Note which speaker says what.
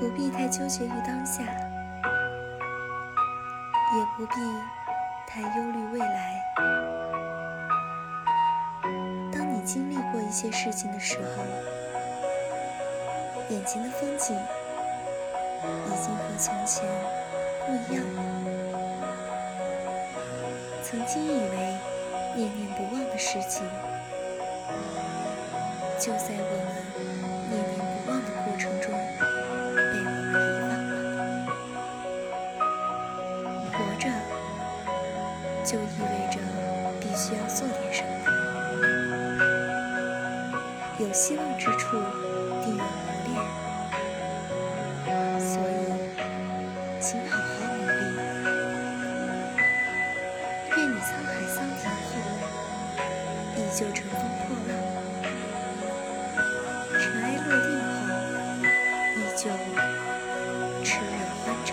Speaker 1: 不必太纠结于当下，也不必太忧虑未来。当你经历过一些事情的时候，眼前的风景已经和从前不一样了。曾经以为念念不忘的事情，就在我们就意味着必须要做点什么，有希望之处定有磨练，所以请好好努力。愿你沧海桑田后，依旧乘风破浪；尘埃落定后，依旧炽热欢畅。